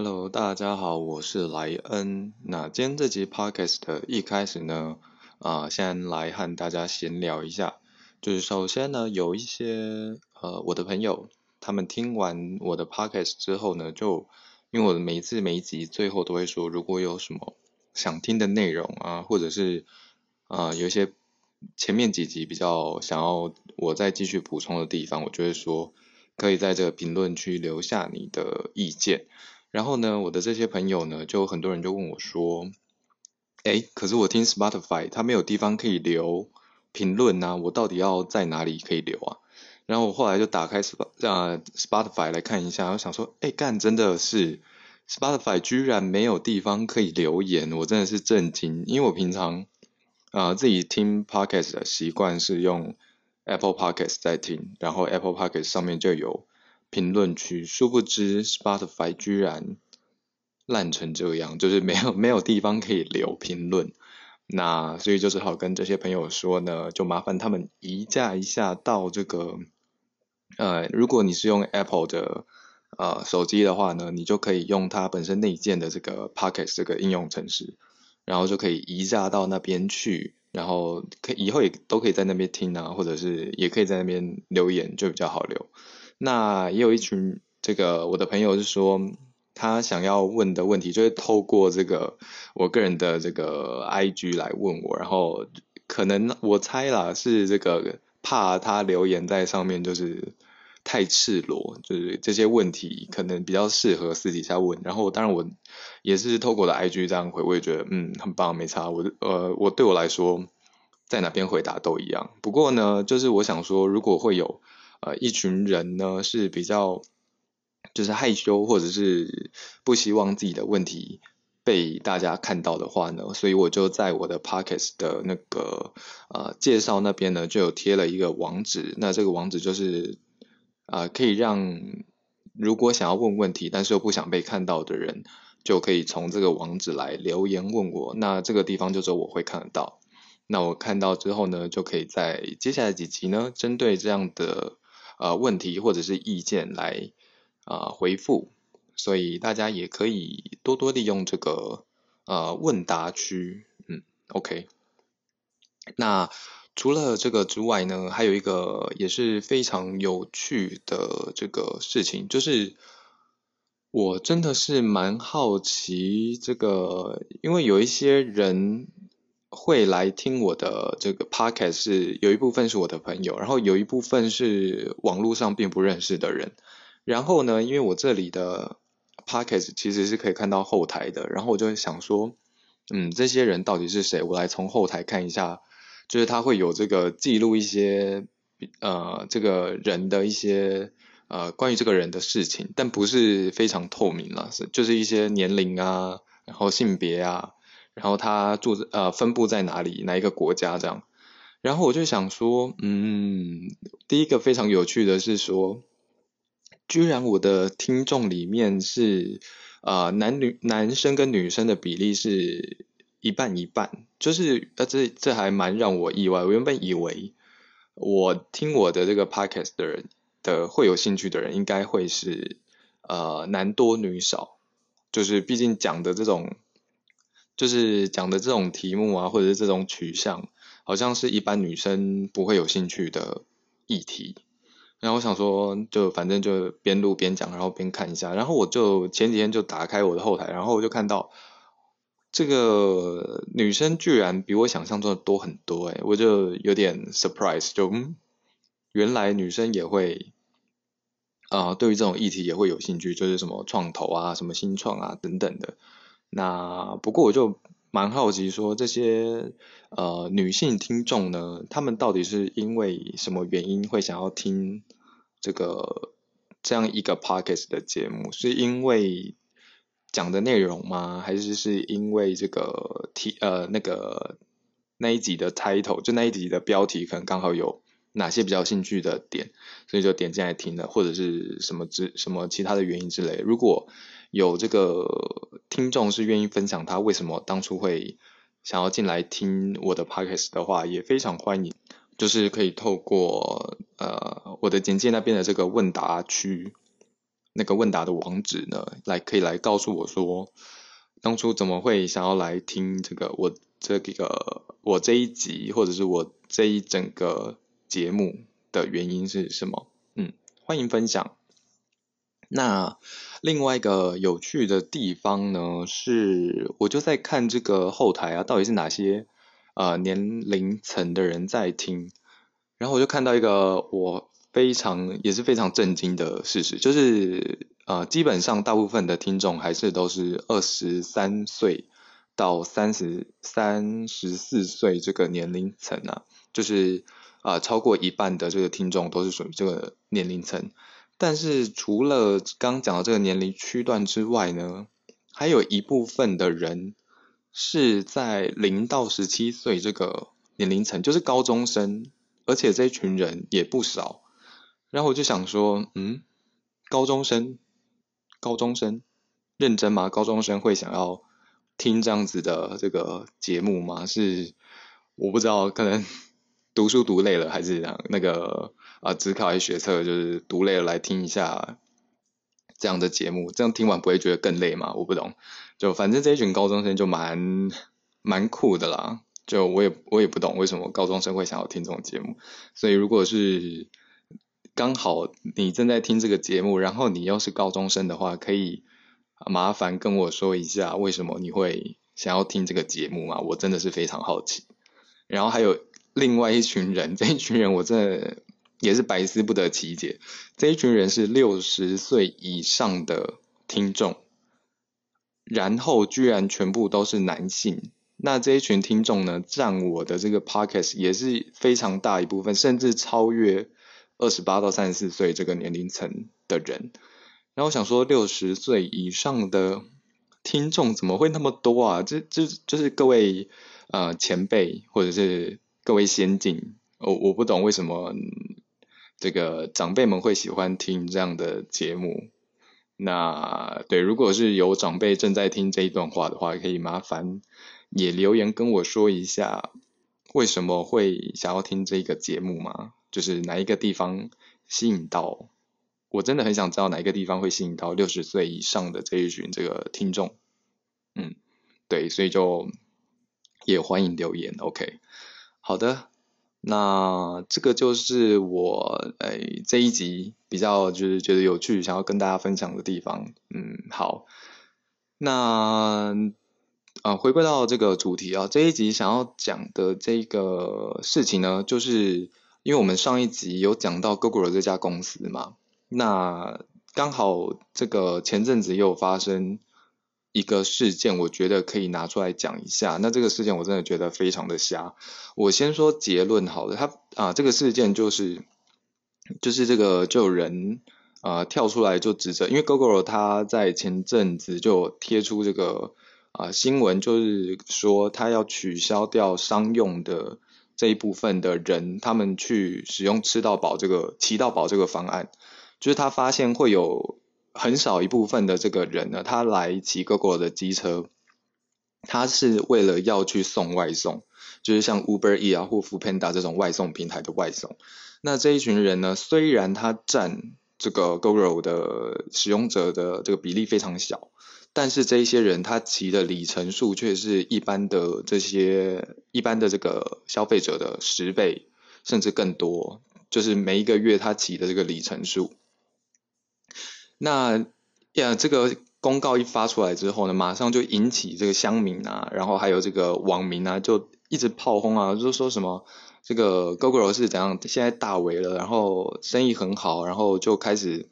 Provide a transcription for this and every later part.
Hello，大家好，我是莱恩。那今天这集 Podcast 一开始呢，啊，先来和大家闲聊一下。就是首先呢，有一些呃我的朋友，他们听完我的 Podcast 之后呢，就因为我的每一次每一集最后都会说，如果有什么想听的内容啊，或者是啊有一些前面几集比较想要我再继续补充的地方，我就会说可以在这个评论区留下你的意见。然后呢，我的这些朋友呢，就很多人就问我说：“哎，可是我听 Spotify 它没有地方可以留评论呐，我到底要在哪里可以留啊？”然后我后来就打开 Sp 呃 Spotify 来看一下，我想说：“哎，干真的是 Spotify 居然没有地方可以留言，我真的是震惊。因为我平常啊自己听 Podcast 的习惯是用 Apple Podcast 在听，然后 Apple Podcast 上面就有。”评论区，殊不知 Spotify 居然烂成这样，就是没有 没有地方可以留评论。那所以就只好跟这些朋友说呢，就麻烦他们移驾一下到这个，呃，如果你是用 Apple 的呃手机的话呢，你就可以用它本身内建的这个 Pocket 这个应用程式，然后就可以移驾到那边去，然后可以后也都可以在那边听啊，或者是也可以在那边留言，就比较好留。那也有一群这个我的朋友是说，他想要问的问题，就是透过这个我个人的这个 IG 来问我，然后可能我猜啦，是这个怕他留言在上面就是太赤裸，就是这些问题可能比较适合私底下问。然后当然我也是透过我的 IG 这样回，我也觉得嗯很棒，没差。我呃我对我来说，在哪边回答都一样。不过呢，就是我想说，如果会有。呃，一群人呢是比较就是害羞，或者是不希望自己的问题被大家看到的话呢，所以我就在我的 pockets 的那个呃介绍那边呢就有贴了一个网址，那这个网址就是啊可以让如果想要问问题，但是又不想被看到的人，就可以从这个网址来留言问我，那这个地方就只有我会看得到，那我看到之后呢，就可以在接下来几集呢，针对这样的。呃，问题或者是意见来啊回复，所以大家也可以多多利用这个呃问答区，嗯，OK。那除了这个之外呢，还有一个也是非常有趣的这个事情，就是我真的是蛮好奇这个，因为有一些人。会来听我的这个 podcast 是有一部分是我的朋友，然后有一部分是网络上并不认识的人。然后呢，因为我这里的 podcast 其实是可以看到后台的，然后我就想说，嗯，这些人到底是谁？我来从后台看一下，就是他会有这个记录一些呃这个人的一些呃关于这个人的事情，但不是非常透明了，是就是一些年龄啊，然后性别啊。然后他住呃分布在哪里哪一个国家这样，然后我就想说，嗯，第一个非常有趣的是说，居然我的听众里面是呃男女男生跟女生的比例是一半一半，就是呃这这还蛮让我意外。我原本以为我听我的这个 podcast 的人的会有兴趣的人应该会是呃男多女少，就是毕竟讲的这种。就是讲的这种题目啊，或者是这种取向，好像是一般女生不会有兴趣的议题。然后我想说，就反正就边录边讲，然后边看一下。然后我就前几天就打开我的后台，然后我就看到这个女生居然比我想象中的多很多，诶我就有点 surprise，就嗯，原来女生也会啊，对于这种议题也会有兴趣，就是什么创投啊，什么新创啊等等的。那不过我就蛮好奇，说这些呃女性听众呢，她们到底是因为什么原因会想要听这个这样一个 podcast 的节目？是因为讲的内容吗？还是是因为这个题呃那个那一集的 title 就那一集的标题可能刚好有哪些比较兴趣的点，所以就点进来听了，或者是什么之什么其他的原因之类？如果有这个听众是愿意分享他为什么当初会想要进来听我的 podcast 的话，也非常欢迎，就是可以透过呃我的简介那边的这个问答区，那个问答的网址呢，来可以来告诉我说，当初怎么会想要来听这个我这个我这一集或者是我这一整个节目的原因是什么？嗯，欢迎分享。那另外一个有趣的地方呢，是我就在看这个后台啊，到底是哪些呃年龄层的人在听，然后我就看到一个我非常也是非常震惊的事实，就是呃基本上大部分的听众还是都是二十三岁到三十三十四岁这个年龄层啊，就是啊超过一半的这个听众都是属于这个年龄层。但是除了刚讲的这个年龄区段之外呢，还有一部分的人是在零到十七岁这个年龄层，就是高中生，而且这一群人也不少。然后我就想说，嗯，高中生，高中生认真吗？高中生会想要听这样子的这个节目吗？是我不知道，可能 读书读累了，还是那个。啊，只考还学测，就是读累了来听一下这样的节目，这样听完不会觉得更累吗？我不懂，就反正这一群高中生就蛮蛮酷的啦，就我也我也不懂为什么高中生会想要听这种节目，所以如果是刚好你正在听这个节目，然后你又是高中生的话，可以麻烦跟我说一下为什么你会想要听这个节目吗？我真的是非常好奇。然后还有另外一群人，这一群人我真的。也是百思不得其解，这一群人是六十岁以上的听众，然后居然全部都是男性。那这一群听众呢，占我的这个 podcast 也是非常大一部分，甚至超越二十八到三十四岁这个年龄层的人。然后我想说，六十岁以上的听众怎么会那么多啊？这、这、就是各位呃前辈或者是各位先进，我我不懂为什么。这个长辈们会喜欢听这样的节目，那对，如果是有长辈正在听这一段话的话，可以麻烦也留言跟我说一下，为什么会想要听这个节目吗？就是哪一个地方吸引到？我真的很想知道哪一个地方会吸引到六十岁以上的这一群这个听众。嗯，对，所以就也欢迎留言。OK，好的。那这个就是我诶这一集比较就是觉得有趣，想要跟大家分享的地方。嗯，好，那啊回归到这个主题啊，这一集想要讲的这个事情呢，就是因为我们上一集有讲到 Google 这家公司嘛，那刚好这个前阵子又发生。一个事件，我觉得可以拿出来讲一下。那这个事件我真的觉得非常的瞎。我先说结论好了，他啊，这个事件就是就是这个就有人啊跳出来就指责，因为 Google 他在前阵子就贴出这个啊新闻，就是说他要取消掉商用的这一部分的人，他们去使用吃到饱这个骑到饱这个方案，就是他发现会有。很少一部分的这个人呢，他来骑 GoGo 的机车，他是为了要去送外送，就是像 Uber E 啊或 Foodpanda 这种外送平台的外送。那这一群人呢，虽然他占这个 GoGo 的使用者的这个比例非常小，但是这一些人他骑的里程数却是一般的这些一般的这个消费者的十倍甚至更多，就是每一个月他骑的这个里程数。那呀，这个公告一发出来之后呢，马上就引起这个乡民啊，然后还有这个网民啊，就一直炮轰啊，就说什么这个 Google 是怎样现在大为了，然后生意很好，然后就开始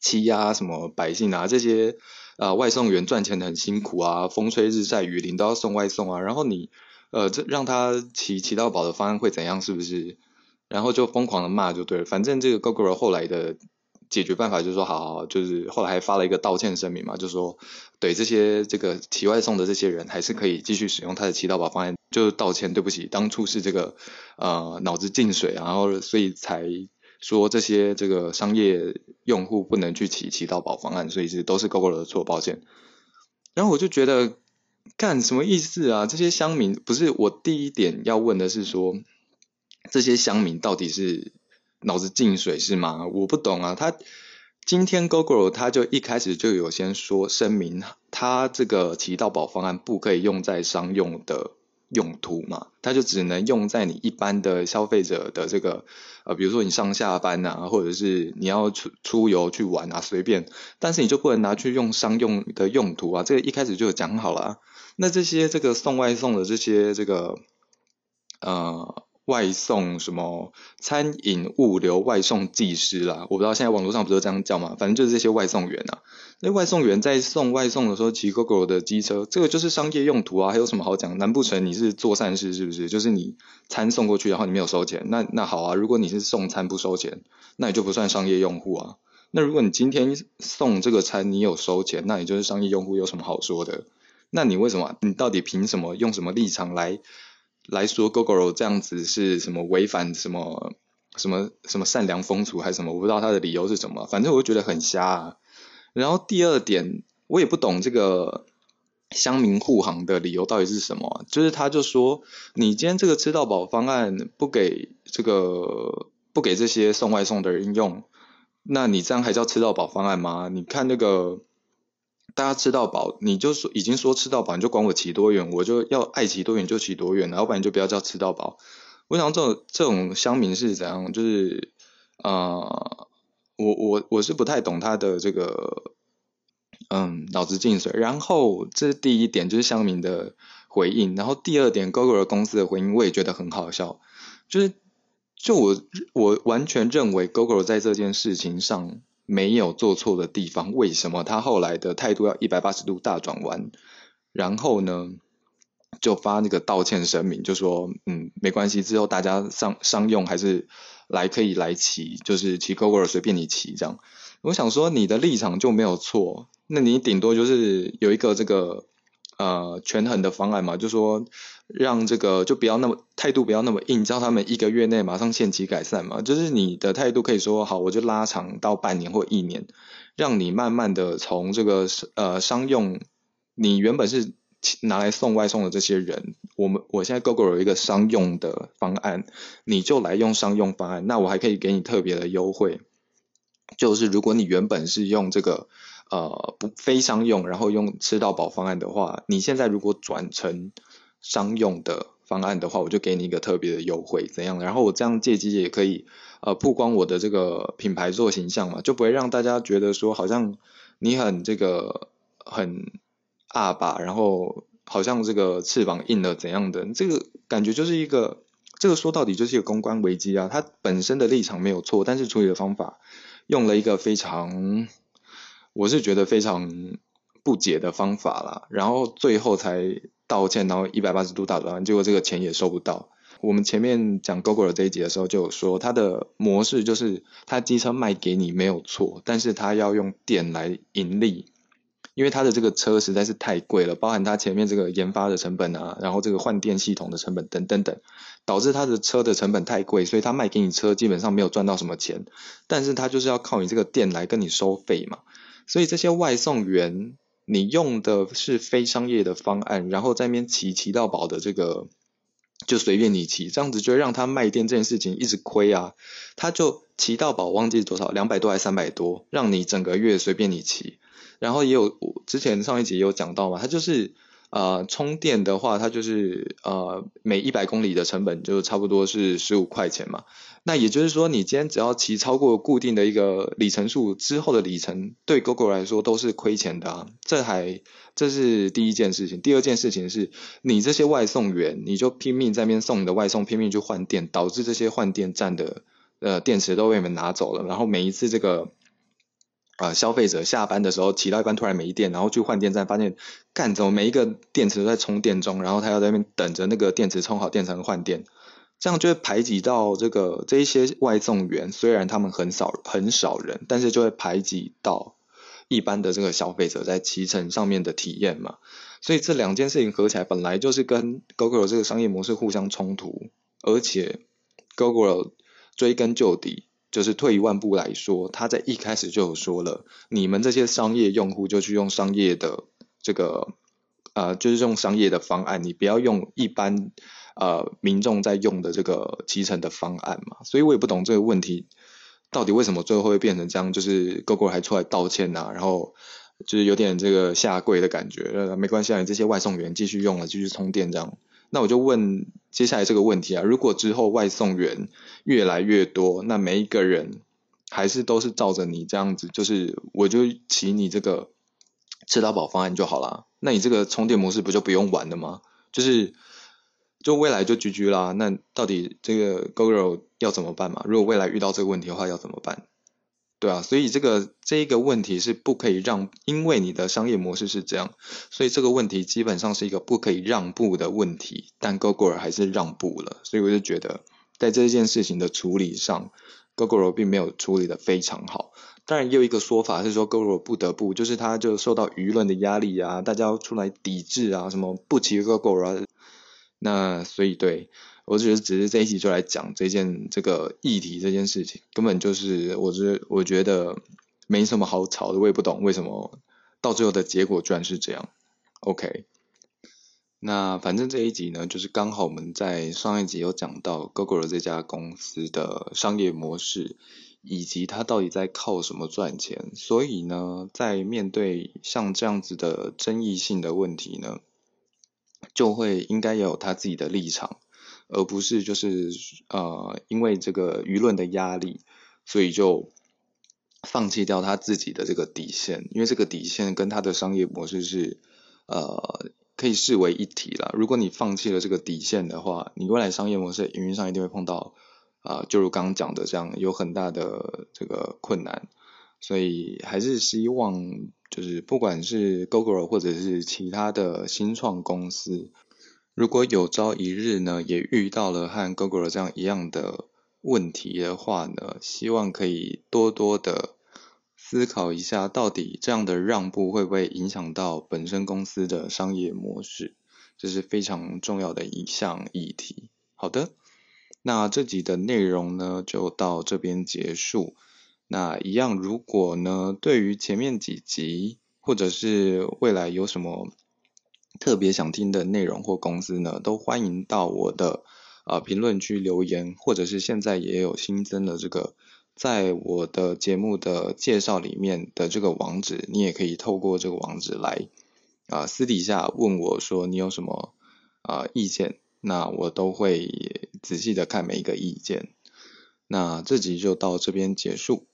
欺压什么百姓啊，这些啊外送员赚钱的很辛苦啊，风吹日晒雨淋都要送外送啊，然后你呃这让他骑骑到宝的方案会怎样，是不是？然后就疯狂的骂就对了，反正这个 Google 后来的。解决办法就是说，好，就是后来还发了一个道歉声明嘛，就是说对这些这个骑外送的这些人，还是可以继续使用他的骑到宝方案，就是道歉，对不起，当初是这个呃脑子进水，然后所以才说这些这个商业用户不能去骑骑到宝方案，所以是都是 Google 的错，抱歉。然后我就觉得干什么意思啊？这些乡民不是我第一点要问的是说，这些乡民到底是？脑子进水是吗？我不懂啊，他今天 Google 它就一开始就有先说声明，他这个骑到宝方案不可以用在商用的用途嘛，他就只能用在你一般的消费者的这个呃，比如说你上下班啊，或者是你要出出游去玩啊，随便，但是你就不能拿去用商用的用途啊，这个一开始就讲好了。那这些这个送外送的这些这个呃。外送什么餐饮物流外送技师啦，我不知道现在网络上不是这样叫吗？反正就是这些外送员啊。那外送员在送外送的时候骑 GoGo 的机车，这个就是商业用途啊，还有什么好讲？难不成你是做善事是不是？就是你餐送过去，然后你没有收钱，那那好啊。如果你是送餐不收钱，那你就不算商业用户啊。那如果你今天送这个餐你有收钱，那你就是商业用户，有什么好说的？那你为什么？你到底凭什么？用什么立场来？来说，GoGo 这样子是什么违反什么什么什么善良风俗还是什么？我不知道他的理由是什么，反正我就觉得很瞎。啊。然后第二点，我也不懂这个乡民护航的理由到底是什么。就是他就说，你今天这个吃到饱方案不给这个不给这些送外送的人用，那你这样还叫吃到饱方案吗？你看那个。大家吃到饱，你就说已经说吃到饱，你就管我骑多远，我就要爱骑多远就骑多远，要不然就不要叫吃到饱。我想这种这种乡民是怎样？就是呃，我我我是不太懂他的这个嗯脑子进水。然后这是第一点，就是乡民的回应。然后第二点，Google 公司的回应我也觉得很好笑，就是就我我完全认为 GoGo 在这件事情上。没有做错的地方，为什么他后来的态度要一百八十度大转弯？然后呢，就发那个道歉声明，就说嗯，没关系，之后大家商商用还是来可以来骑，就是骑 GoGo 随便你骑这样。我想说你的立场就没有错，那你顶多就是有一个这个。呃，权衡的方案嘛，就说让这个就不要那么态度不要那么硬，叫他们一个月内马上限期改善嘛。就是你的态度可以说好，我就拉长到半年或一年，让你慢慢的从这个呃商用，你原本是拿来送外送的这些人，我们我现在 GoGo 有一个商用的方案，你就来用商用方案，那我还可以给你特别的优惠，就是如果你原本是用这个。呃，不非商用，然后用吃到饱方案的话，你现在如果转成商用的方案的话，我就给你一个特别的优惠，怎样？然后我这样借机也可以呃曝光我的这个品牌做形象嘛，就不会让大家觉得说好像你很这个很阿爸，然后好像这个翅膀硬了怎样的，这个感觉就是一个这个说到底就是一个公关危机啊，它本身的立场没有错，但是处理的方法用了一个非常。我是觉得非常不解的方法啦，然后最后才道歉，然后一百八十度大转弯，结果这个钱也收不到。我们前面讲 GoGo 这一集的时候就有说，它的模式就是它机车卖给你没有错，但是它要用电来盈利，因为它的这个车实在是太贵了，包含它前面这个研发的成本啊，然后这个换电系统的成本等等等，导致它的车的成本太贵，所以它卖给你车基本上没有赚到什么钱，但是它就是要靠你这个电来跟你收费嘛。所以这些外送员，你用的是非商业的方案，然后在那边骑骑到宝的这个，就随便你骑，这样子就让他卖店这件事情一直亏啊。他就骑到宝忘记多少，两百多还是三百多，让你整个月随便你骑。然后也有之前上一集有讲到嘛，他就是呃充电的话，它就是呃每一百公里的成本就差不多是十五块钱嘛。那也就是说，你今天只要骑超过固定的一个里程数之后的里程，对 GoGo 来说都是亏钱的啊。这还这是第一件事情。第二件事情是，你这些外送员，你就拼命在那边送你的外送，拼命去换电，导致这些换电站的呃电池都被你们拿走了。然后每一次这个呃消费者下班的时候骑到一半突然没电，然后去换电站发现，干怎么每一个电池都在充电中，然后他要在那边等着那个电池充好电才能换电。这样就会排挤到这个这一些外送员，虽然他们很少很少人，但是就会排挤到一般的这个消费者在骑乘上面的体验嘛。所以这两件事情合起来，本来就是跟 Google 这个商业模式互相冲突，而且 Google 追根究底，就是退一万步来说，他在一开始就有说了，你们这些商业用户就去用商业的这个呃，就是用商业的方案，你不要用一般。呃，民众在用的这个集成的方案嘛，所以我也不懂这个问题到底为什么最后会变成这样？就是 GoGo 还出来道歉呐，然后就是有点这个下跪的感觉。呃，没关系啊，你这些外送员继续用了，继续充电这样。那我就问接下来这个问题啊，如果之后外送员越来越多，那每一个人还是都是照着你这样子，就是我就骑你这个吃到饱方案就好了，那你这个充电模式不就不用玩了吗？就是就未来就 GG 啦。那到底这个 Google 要怎么办嘛？如果未来遇到这个问题的话，要怎么办？对啊，所以这个这一个问题是不可以让，因为你的商业模式是这样，所以这个问题基本上是一个不可以让步的问题。但 Google 还是让步了，所以我就觉得在这件事情的处理上，Google 并没有处理的非常好。当然，也有一个说法是说 Google 不得不，就是他就受到舆论的压力啊，大家出来抵制啊，什么不骑 Google 啊，那所以对。我只是只是这一集就来讲这件这个议题这件事情，根本就是我觉我觉得没什么好吵的，我也不懂为什么到最后的结果居然是这样。OK，那反正这一集呢，就是刚好我们在上一集有讲到 Google 这家公司的商业模式，以及它到底在靠什么赚钱，所以呢，在面对像这样子的争议性的问题呢，就会应该有他自己的立场。而不是就是呃，因为这个舆论的压力，所以就放弃掉他自己的这个底线，因为这个底线跟他的商业模式是呃可以视为一体了。如果你放弃了这个底线的话，你未来商业模式营运上一定会碰到啊，就如刚刚讲的这样有很大的这个困难。所以还是希望就是不管是 Google 或者是其他的新创公司。如果有朝一日呢，也遇到了和 Google 这样一样的问题的话呢，希望可以多多的思考一下，到底这样的让步会不会影响到本身公司的商业模式，这是非常重要的一项议题。好的，那这集的内容呢就到这边结束。那一样，如果呢对于前面几集或者是未来有什么。特别想听的内容或公司呢，都欢迎到我的呃评论区留言，或者是现在也有新增的这个，在我的节目的介绍里面的这个网址，你也可以透过这个网址来啊私底下问我说你有什么啊意见，那我都会仔细的看每一个意见。那这集就到这边结束。